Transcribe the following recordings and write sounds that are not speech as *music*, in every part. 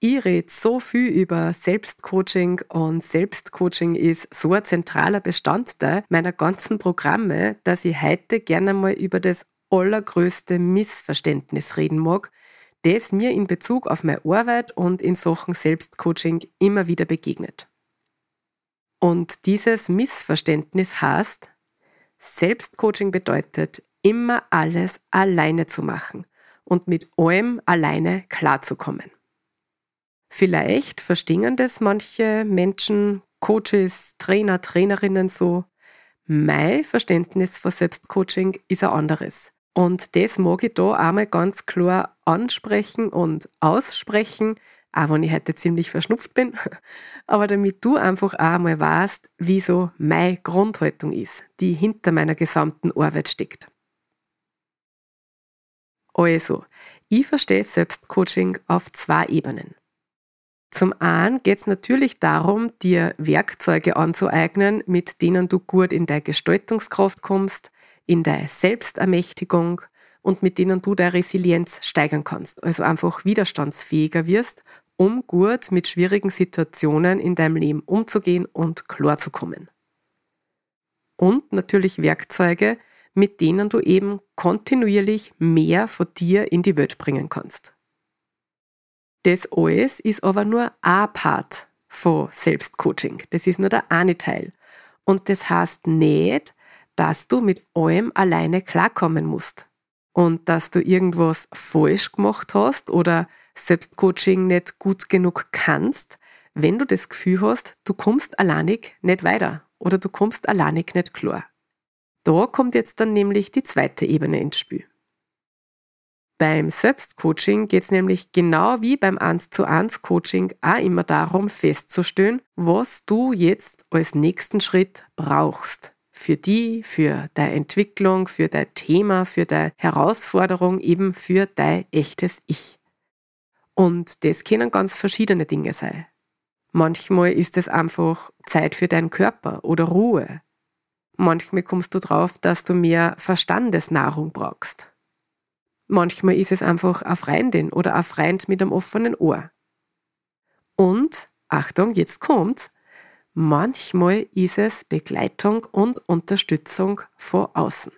Ich rede so viel über Selbstcoaching und Selbstcoaching ist so ein zentraler Bestandteil meiner ganzen Programme, dass ich heute gerne mal über das allergrößte Missverständnis reden mag, das mir in Bezug auf meine Arbeit und in Sachen Selbstcoaching immer wieder begegnet. Und dieses Missverständnis heißt, Selbstcoaching bedeutet, immer alles alleine zu machen und mit allem alleine klarzukommen. Vielleicht verstehen das manche Menschen, Coaches, Trainer, Trainerinnen so. Mein Verständnis von Selbstcoaching ist ein anderes. Und das mag ich da einmal ganz klar ansprechen und aussprechen, auch wenn ich heute ziemlich verschnupft bin, *laughs* aber damit du einfach auch einmal weißt, wie so meine Grundhaltung ist, die hinter meiner gesamten Arbeit steckt. Also, ich verstehe Selbstcoaching auf zwei Ebenen. Zum einen geht es natürlich darum, dir Werkzeuge anzueignen, mit denen du gut in deine Gestaltungskraft kommst, in deine Selbstermächtigung und mit denen du deine Resilienz steigern kannst, also einfach widerstandsfähiger wirst, um gut mit schwierigen Situationen in deinem Leben umzugehen und klarzukommen. Und natürlich Werkzeuge, mit denen du eben kontinuierlich mehr von dir in die Welt bringen kannst. Das alles ist aber nur ein Part von Selbstcoaching. Das ist nur der eine Teil. Und das heißt nicht, dass du mit allem alleine klarkommen musst. Und dass du irgendwas falsch gemacht hast oder Selbstcoaching nicht gut genug kannst, wenn du das Gefühl hast, du kommst alleinig nicht weiter oder du kommst alleinig nicht klar. Da kommt jetzt dann nämlich die zweite Ebene ins Spiel. Beim Selbstcoaching geht es nämlich genau wie beim 1 zu 1 Coaching auch immer darum festzustellen, was du jetzt als nächsten Schritt brauchst. Für die, für deine Entwicklung, für dein Thema, für deine Herausforderung, eben für dein echtes Ich. Und das können ganz verschiedene Dinge sein. Manchmal ist es einfach Zeit für deinen Körper oder Ruhe. Manchmal kommst du drauf, dass du mehr Verstandesnahrung brauchst. Manchmal ist es einfach eine Freundin oder ein Freund mit einem offenen Ohr. Und, Achtung, jetzt kommt's, manchmal ist es Begleitung und Unterstützung von außen.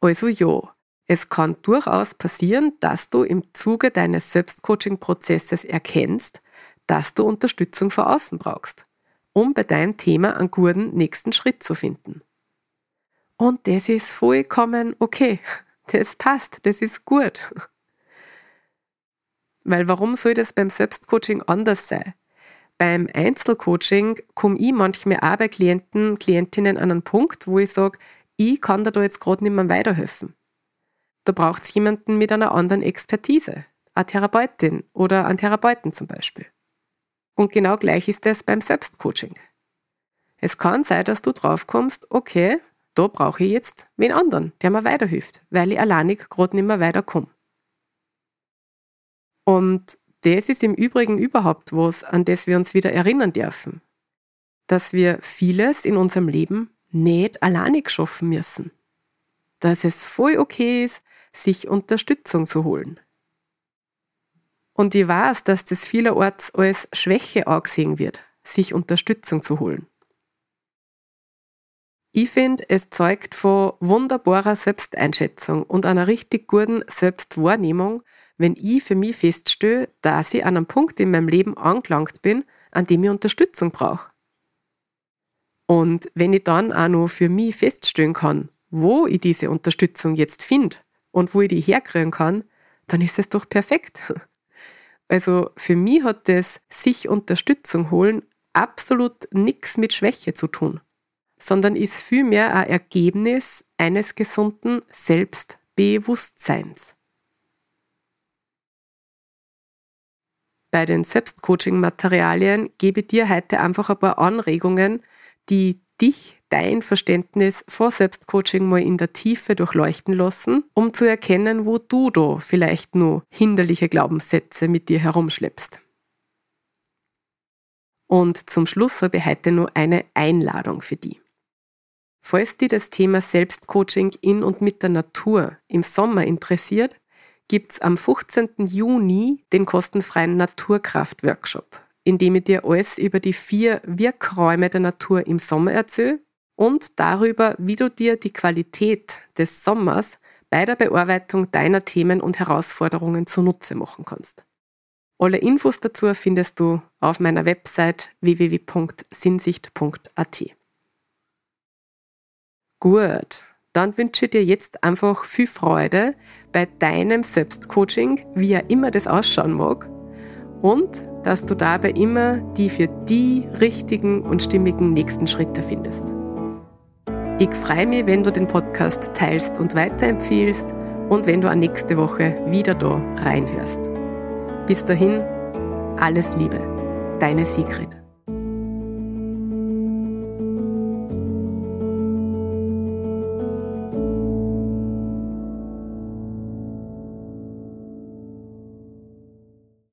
Also ja, es kann durchaus passieren, dass du im Zuge deines Selbstcoaching-Prozesses erkennst, dass du Unterstützung von außen brauchst, um bei deinem Thema einen guten nächsten Schritt zu finden. Und das ist vollkommen okay das passt, das ist gut. Weil warum soll das beim Selbstcoaching anders sein? Beim Einzelcoaching komme ich manchmal auch bei Klienten, Klientinnen an einen Punkt, wo ich sage, ich kann dir da jetzt gerade nicht mehr weiterhelfen. Da braucht es jemanden mit einer anderen Expertise, eine Therapeutin oder einen Therapeuten zum Beispiel. Und genau gleich ist das beim Selbstcoaching. Es kann sein, dass du draufkommst, okay, da brauche ich jetzt wen anderen, der mir weiterhilft, weil ich alleinig gerade nicht mehr weiterkomme. Und das ist im Übrigen überhaupt was, an das wir uns wieder erinnern dürfen. Dass wir vieles in unserem Leben nicht alleinig schaffen müssen. Dass es voll okay ist, sich Unterstützung zu holen. Und ich weiß, dass das vielerorts als Schwäche angesehen wird, sich Unterstützung zu holen. Ich finde, es zeugt von wunderbarer Selbsteinschätzung und einer richtig guten Selbstwahrnehmung, wenn ich für mich feststelle, dass ich an einem Punkt in meinem Leben angelangt bin, an dem ich Unterstützung brauche. Und wenn ich dann auch noch für mich feststellen kann, wo ich diese Unterstützung jetzt finde und wo ich die herkriegen kann, dann ist es doch perfekt. *laughs* Also für mich hat das sich Unterstützung holen absolut nichts mit Schwäche zu tun, sondern ist vielmehr ein Ergebnis eines gesunden Selbstbewusstseins. Bei den Selbstcoaching-Materialien gebe ich dir heute einfach ein paar Anregungen, die dich, dein Verständnis vor Selbstcoaching mal in der Tiefe durchleuchten lassen, um zu erkennen, wo du da vielleicht nur hinderliche Glaubenssätze mit dir herumschleppst. Und zum Schluss habe ich heute nur eine Einladung für dich. Falls dich das Thema Selbstcoaching in und mit der Natur im Sommer interessiert, gibt es am 15. Juni den kostenfreien Naturkraft-Workshop, in dem ich dir alles über die vier Wirkräume der Natur im Sommer erzähle und darüber, wie du dir die Qualität des Sommers bei der Bearbeitung deiner Themen und Herausforderungen zunutze machen kannst. Alle Infos dazu findest du auf meiner Website www.sinnsicht.at. Gut, dann wünsche ich dir jetzt einfach viel Freude bei deinem Selbstcoaching, wie er immer das ausschauen mag, und dass du dabei immer die für die richtigen und stimmigen nächsten Schritte findest. Ich freue mich, wenn du den Podcast teilst und weiterempfiehlst und wenn du an nächste Woche wieder da reinhörst. Bis dahin, alles Liebe, deine Sigrid.